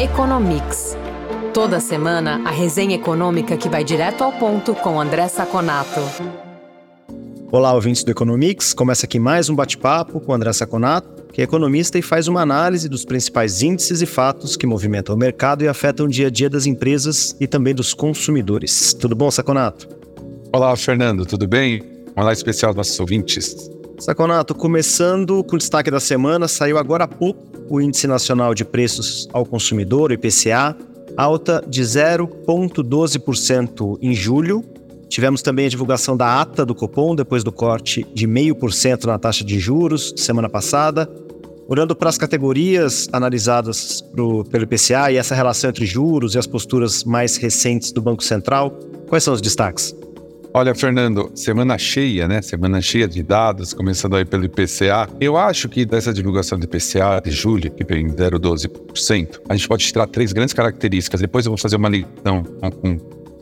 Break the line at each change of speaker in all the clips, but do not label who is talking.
Economics. Toda semana, a resenha econômica que vai direto ao ponto com André Saconato.
Olá, ouvintes do Economics. Começa aqui mais um bate-papo com André Saconato, que é economista e faz uma análise dos principais índices e fatos que movimentam o mercado e afetam o dia a dia das empresas e também dos consumidores. Tudo bom, Saconato?
Olá, Fernando, tudo bem? Olá especial aos nossos ouvintes.
Saconato, começando com o destaque da semana, saiu agora há pouco o Índice Nacional de Preços ao Consumidor, o IPCA, alta de 0,12% em julho. Tivemos também a divulgação da ata do Copom, depois do corte de 0,5% na taxa de juros semana passada. Olhando para as categorias analisadas pro, pelo IPCA e essa relação entre juros e as posturas mais recentes do Banco Central, quais são os destaques?
Olha, Fernando, semana cheia, né? Semana cheia de dados, começando aí pelo IPCA. Eu acho que dessa divulgação do IPCA de julho, que vem 0,12%, a gente pode tirar três grandes características. Depois eu vou fazer uma ligação com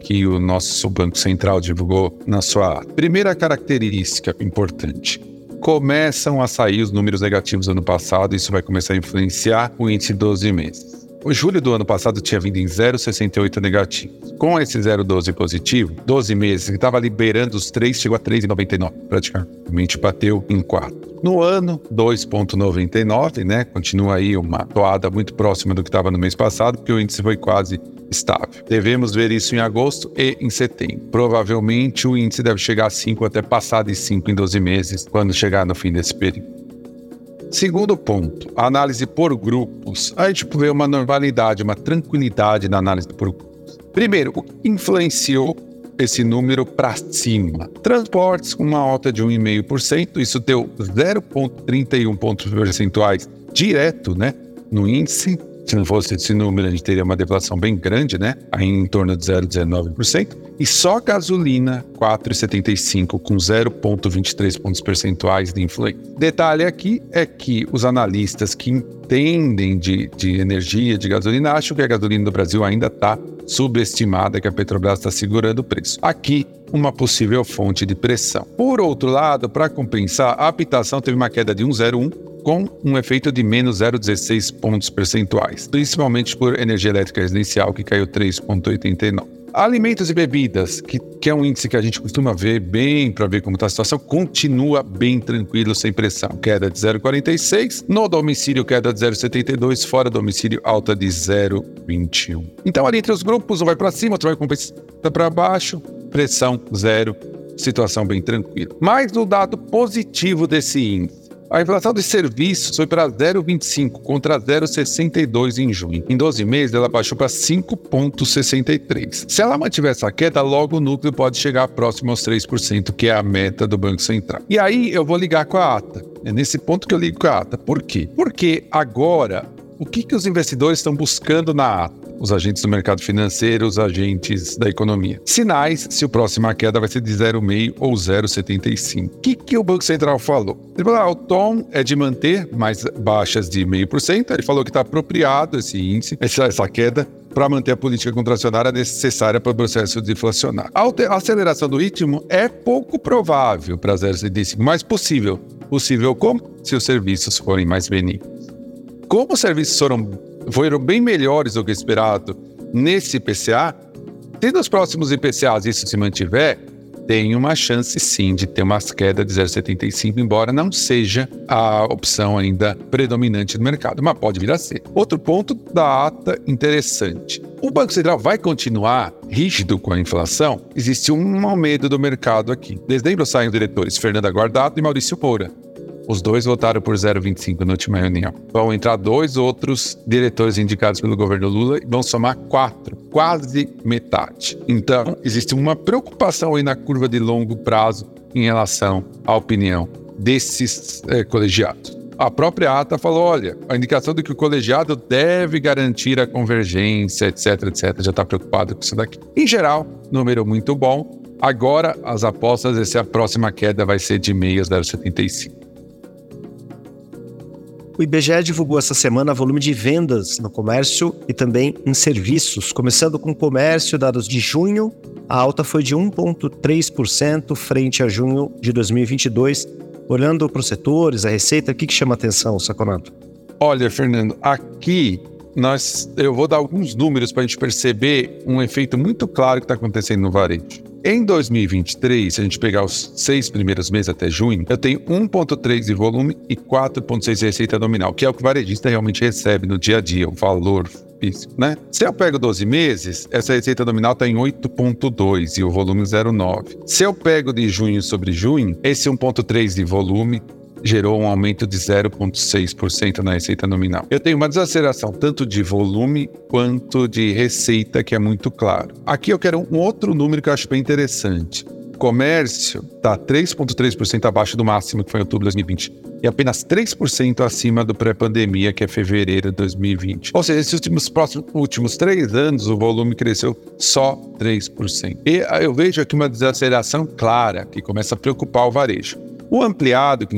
que o nosso Banco Central divulgou na sua primeira característica importante. Começam a sair os números negativos do ano passado, isso vai começar a influenciar o índice 12 meses. O julho do ano passado tinha vindo em 0,68 negativo. Com esse 0,12 positivo, 12 meses, que estava liberando os 3, chegou a 3,99. Praticamente bateu em 4. No ano, 2,99, né? Continua aí uma toada muito próxima do que estava no mês passado, porque o índice foi quase estável. Devemos ver isso em agosto e em setembro. Provavelmente o índice deve chegar a 5 até passar de 5 em 12 meses, quando chegar no fim desse período. Segundo ponto, análise por grupos. A gente vê uma normalidade, uma tranquilidade na análise por grupos. Primeiro, o que influenciou esse número para cima? Transportes com uma alta de 1,5%, isso deu 0,31 pontos percentuais direto né, no índice. Se não fosse esse número, a gente teria uma deflação bem grande, né? Aí em torno de 0,19%. E só gasolina, 4,75%, com 0,23 pontos percentuais de influência. Detalhe aqui é que os analistas que entendem de, de energia, de gasolina, acham que a gasolina do Brasil ainda está subestimada, que a Petrobras está segurando o preço. Aqui, uma possível fonte de pressão. Por outro lado, para compensar, a habitação teve uma queda de 1,01 com um efeito de menos 0,16 pontos percentuais, principalmente por energia elétrica residencial, que caiu 3,89. Alimentos e bebidas, que, que, é um índice que a gente costuma ver bem para ver como está a situação, continua bem tranquilo, sem pressão. Queda de 0,46, no domicílio queda de 0,72, fora domicílio alta de 0,21. Então ali entre os grupos, um vai para cima, outro vai para baixo, pressão zero, situação bem tranquila. Mas o dado positivo desse índice a inflação de serviços foi para 0,25 contra 0,62 em junho. Em 12 meses, ela baixou para 5,63. Se ela mantiver essa queda, logo o núcleo pode chegar próximo aos 3%, que é a meta do Banco Central. E aí eu vou ligar com a ata. É nesse ponto que eu ligo com a ata. Por quê? Porque agora, o que, que os investidores estão buscando na ata? Os agentes do mercado financeiro, os agentes da economia. Sinais se o próximo queda vai ser de 0,5 ou 0,75. O que, que o Banco Central falou? Ele falou: ah, o tom é de manter mais baixas de 0,5%. Ele falou que está apropriado esse índice, essa, essa queda, para manter a política contracionária necessária para o processo deflacionário. A aceleração do ritmo é pouco provável para 0,75, mas possível. Possível como? Se os serviços forem mais benignos. Como os serviços foram foram bem melhores do que esperado nesse IPCA, se nos próximos IPCAs isso se mantiver, tem uma chance sim de ter uma queda de 0,75, embora não seja a opção ainda predominante no mercado, mas pode vir a ser. Outro ponto da ata interessante. O Banco Central vai continuar rígido com a inflação? Existe um medo do mercado aqui. Dezembro saem os diretores Fernanda Guardado e Maurício Moura. Os dois votaram por 0,25 na última reunião. Vão entrar dois outros diretores indicados pelo governo Lula e vão somar quatro, quase metade. Então, existe uma preocupação aí na curva de longo prazo em relação à opinião desses é, colegiados. A própria ata falou: olha, a indicação de que o colegiado deve garantir a convergência, etc, etc, já está preocupado com isso daqui. Em geral, número muito bom. Agora, as apostas, essa a próxima queda vai ser de meias 0,75.
O IBGE divulgou essa semana volume de vendas no comércio e também em serviços. Começando com o comércio, dados de junho, a alta foi de 1,3% frente a junho de 2022. Olhando para os setores, a receita, o que, que chama atenção, Saconato?
Olha, Fernando, aqui nós, eu vou dar alguns números para a gente perceber um efeito muito claro que está acontecendo no varejo. Em 2023, se a gente pegar os seis primeiros meses até junho, eu tenho 1,3 de volume e 4,6 de receita nominal, que é o que o varejista realmente recebe no dia a dia, o valor físico, né? Se eu pego 12 meses, essa receita nominal está em 8,2 e o volume 0,9. Se eu pego de junho sobre junho, esse 1,3 de volume gerou um aumento de 0,6% na receita nominal. Eu tenho uma desaceleração tanto de volume quanto de receita, que é muito claro. Aqui eu quero um outro número que eu acho bem interessante. Comércio está 3,3% abaixo do máximo que foi em outubro de 2020 e apenas 3% acima do pré-pandemia, que é fevereiro de 2020. Ou seja, esses últimos, próximos, últimos três anos, o volume cresceu só 3%. E eu vejo aqui uma desaceleração clara, que começa a preocupar o varejo. O ampliado, que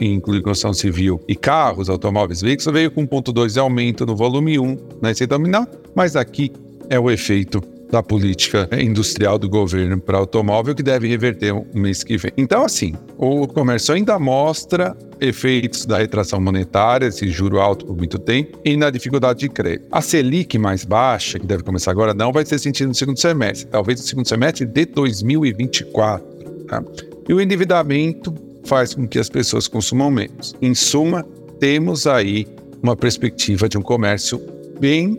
inclui construção civil e carros, automóveis, veículos, veio com 1,2 de aumento no volume 1 na receita nominal, mas aqui é o efeito da política industrial do governo para automóvel que deve reverter o mês que vem. Então, assim, o comércio ainda mostra efeitos da retração monetária, esse juro alto por muito tempo, e na dificuldade de crédito. A Selic mais baixa, que deve começar agora, não vai ser sentido no segundo semestre, talvez no segundo semestre de 2024. Tá? E o endividamento faz com que as pessoas consumam menos. Em suma, temos aí uma perspectiva de um comércio bem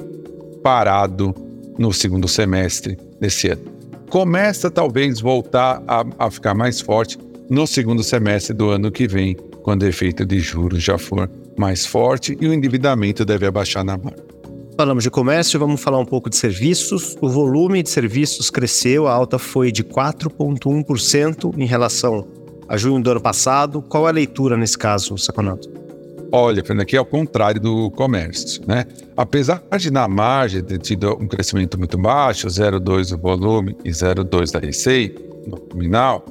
parado no segundo semestre desse ano. Começa talvez voltar a, a ficar mais forte no segundo semestre do ano que vem, quando o efeito de juros já for mais forte e o endividamento deve abaixar na marca.
Falamos de comércio, vamos falar um pouco de serviços. O volume de serviços cresceu, a alta foi de 4,1% em relação a junho do ano passado. Qual é a leitura nesse caso, Saconato?
Olha, Fernando, aqui é o contrário do comércio, né? Apesar de na margem ter tido um crescimento muito baixo, 0,2 do volume e 0,2 da receita nominal,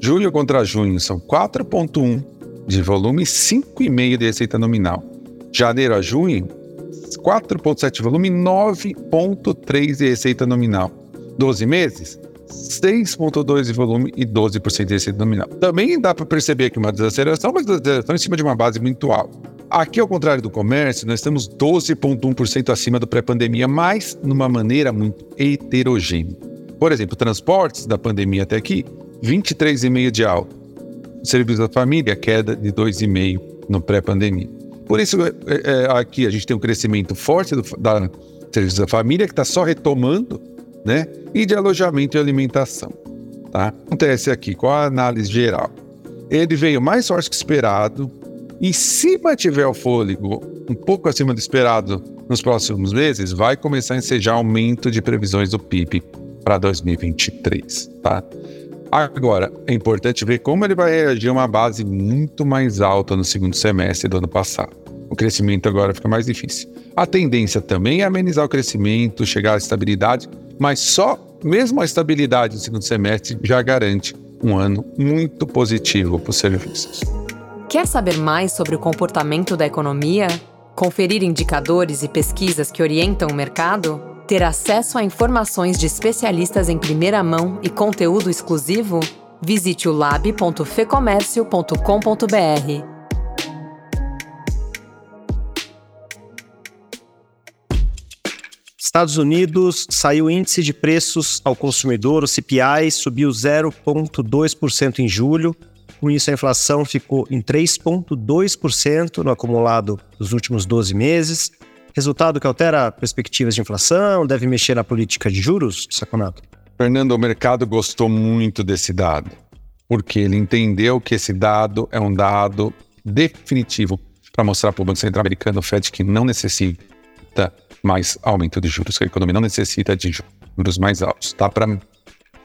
julho contra junho são 4,1 de volume e 5,5 de receita nominal. Janeiro a junho, 4,7 de volume, 9,3 de receita nominal. 12 meses, 6,2 de volume e 12% de receita nominal. Também dá para perceber aqui uma desaceleração, mas desaceleração em cima de uma base muito alta. Aqui, ao contrário do comércio, nós estamos 12,1% acima do pré-pandemia, mas numa maneira muito heterogênea. Por exemplo, transportes da pandemia até aqui, 23,5% de alta. Serviços da família, queda de 2,5% no pré-pandemia. Por isso, é, é, aqui a gente tem um crescimento forte do, da serviços da família, que está só retomando, né? E de alojamento e alimentação. Tá? Acontece aqui com a análise geral. Ele veio mais forte que esperado, e se mantiver o fôlego um pouco acima do esperado nos próximos meses, vai começar a ensejar aumento de previsões do PIB para 2023. Tá? Agora, é importante ver como ele vai reagir a uma base muito mais alta no segundo semestre do ano passado o crescimento agora fica mais difícil. A tendência também é amenizar o crescimento, chegar à estabilidade, mas só mesmo a estabilidade no segundo semestre já garante um ano muito positivo para os serviços.
Quer saber mais sobre o comportamento da economia? Conferir indicadores e pesquisas que orientam o mercado? Ter acesso a informações de especialistas em primeira mão e conteúdo exclusivo? Visite o lab.fecomércio.com.br.
Estados Unidos saiu o índice de preços ao consumidor, o CPI, subiu 0,2% em julho. Com isso, a inflação ficou em 3,2% no acumulado dos últimos 12 meses. Resultado que altera perspectivas de inflação, deve mexer na política de juros, Saconato?
Fernando, o mercado gostou muito desse dado, porque ele entendeu que esse dado é um dado definitivo para mostrar para o Banco Central americano, o Fed, que não necessita mais aumento de juros, que a economia não necessita de juros mais altos, tá? Para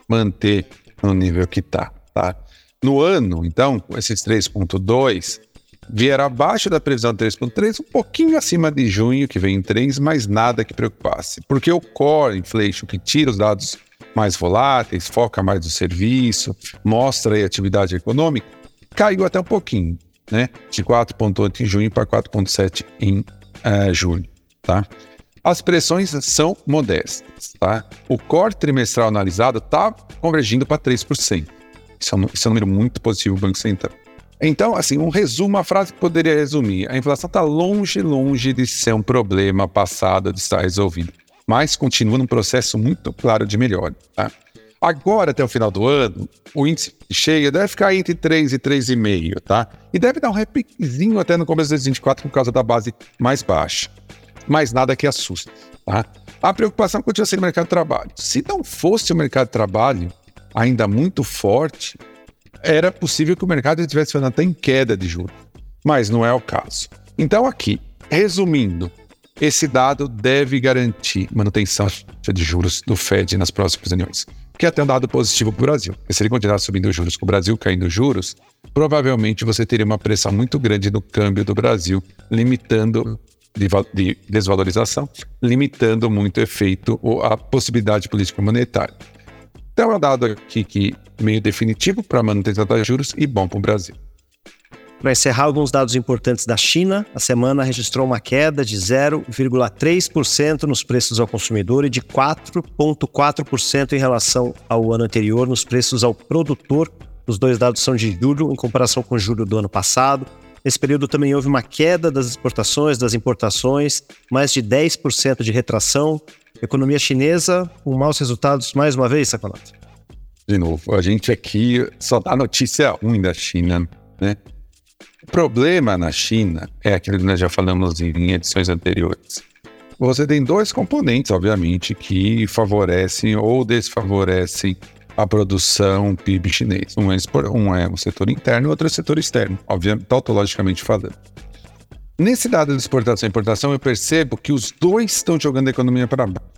manter no nível que tá, tá? No ano, então, esses 3,2 vieram abaixo da previsão de 3,3, um pouquinho acima de junho, que vem em 3, mas nada que preocupasse. Porque o core inflation, que tira os dados mais voláteis, foca mais no serviço, mostra aí a atividade econômica, caiu até um pouquinho, né? De 4,8 em junho para 4,7 em uh, julho, tá? As pressões são modestas, tá? O core trimestral analisado está convergindo para 3%. Isso é, um, isso é um número muito positivo do Banco Central. Então, assim, um resumo, uma frase que poderia resumir: a inflação está longe, longe de ser um problema passado de estar resolvido, mas continua num processo muito claro de melhora. Tá? Agora, até o final do ano, o índice cheio deve ficar entre 3 e 3,5, tá? E deve dar um repiquezinho até no começo de 2024 por causa da base mais baixa. Mas nada que assuste, tá? A preocupação continua sendo o mercado de trabalho. Se não fosse o mercado de trabalho ainda muito forte, era possível que o mercado estivesse falando até em queda de juros. Mas não é o caso. Então, aqui, resumindo, esse dado deve garantir manutenção de juros do Fed nas próximas reuniões que é até um dado positivo para o Brasil. E se ele continuar subindo os juros com o Brasil caindo os juros, provavelmente você teria uma pressão muito grande no câmbio do Brasil, limitando de, de desvalorização, limitando muito o efeito ou a possibilidade política monetária. Então é um dado aqui que meio definitivo para a manutenção dos juros e bom para o Brasil.
Para encerrar, alguns dados importantes da China. A semana registrou uma queda de 0,3% nos preços ao consumidor e de 4,4% em relação ao ano anterior nos preços ao produtor. Os dois dados são de julho, em comparação com julho do ano passado. Nesse período também houve uma queda das exportações, das importações, mais de 10% de retração. Economia chinesa com maus resultados mais uma vez, Saconato?
De novo, a gente aqui só dá notícia ruim da China, né? O problema na China é aquilo que nós já falamos em edições anteriores. Você tem dois componentes, obviamente, que favorecem ou desfavorecem a produção PIB chinês. Um é, um é o setor interno outro é o setor externo, obviamente, tautologicamente falando. Nesse dado de exportação e importação, eu percebo que os dois estão jogando a economia para baixo.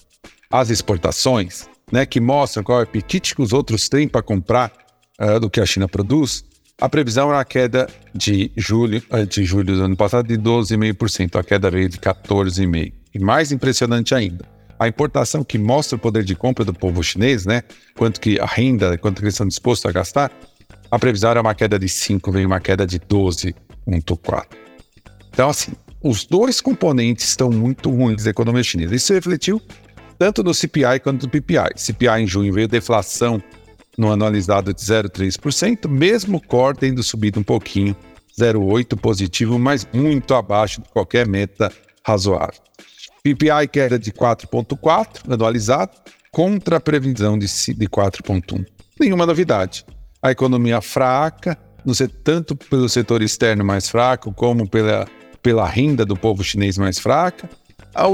As exportações, né, que mostram qual é o apetite que os outros têm para comprar uh, do que a China produz, a previsão é a queda de julho, eh, de julho do ano passado de 12,5%. A queda veio de 14,5%. E mais impressionante ainda, a importação que mostra o poder de compra do povo chinês, né? Quanto que a renda, quanto que eles estão dispostos a gastar, a previsão era uma queda de 5, veio uma queda de 12,4. Então, assim, os dois componentes estão muito ruins da economia chinesa. Isso refletiu tanto no CPI quanto no PPI. CPI em junho veio deflação no anualizado de 0,3%, mesmo core tendo subido um pouquinho, 0,8% positivo, mas muito abaixo de qualquer meta razoável. PPI queda de 4,4% anualizado, contra a previsão de, de 4,1%. Nenhuma novidade. A economia fraca, tanto pelo setor externo mais fraco, como pela, pela renda do povo chinês mais fraca. A,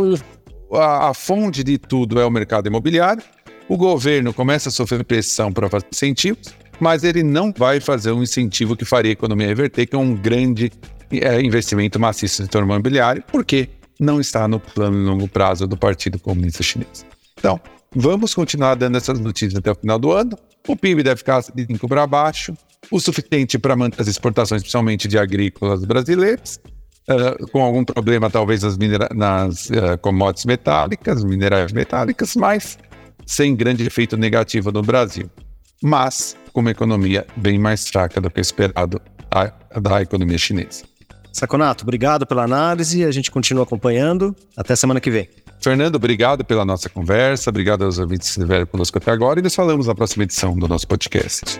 a, a fonte de tudo é o mercado imobiliário, o governo começa a sofrer pressão para fazer incentivos, mas ele não vai fazer um incentivo que faria a economia reverter, que é um grande é, investimento maciço no setor imobiliário, porque não está no plano de longo prazo do Partido Comunista Chinês. Então, vamos continuar dando essas notícias até o final do ano. O PIB deve ficar de 5 para baixo, o suficiente para manter as exportações, principalmente de agrícolas brasileiras, uh, com algum problema talvez nas, nas uh, commodities metálicas, minerais metálicas, mas sem grande efeito negativo no Brasil, mas com uma economia bem mais fraca do que esperado da, da economia chinesa.
Saconato, obrigado pela análise, a gente continua acompanhando. Até semana que vem.
Fernando, obrigado pela nossa conversa, obrigado aos ouvintes que estiveram conosco até agora e nos falamos na próxima edição do nosso podcast.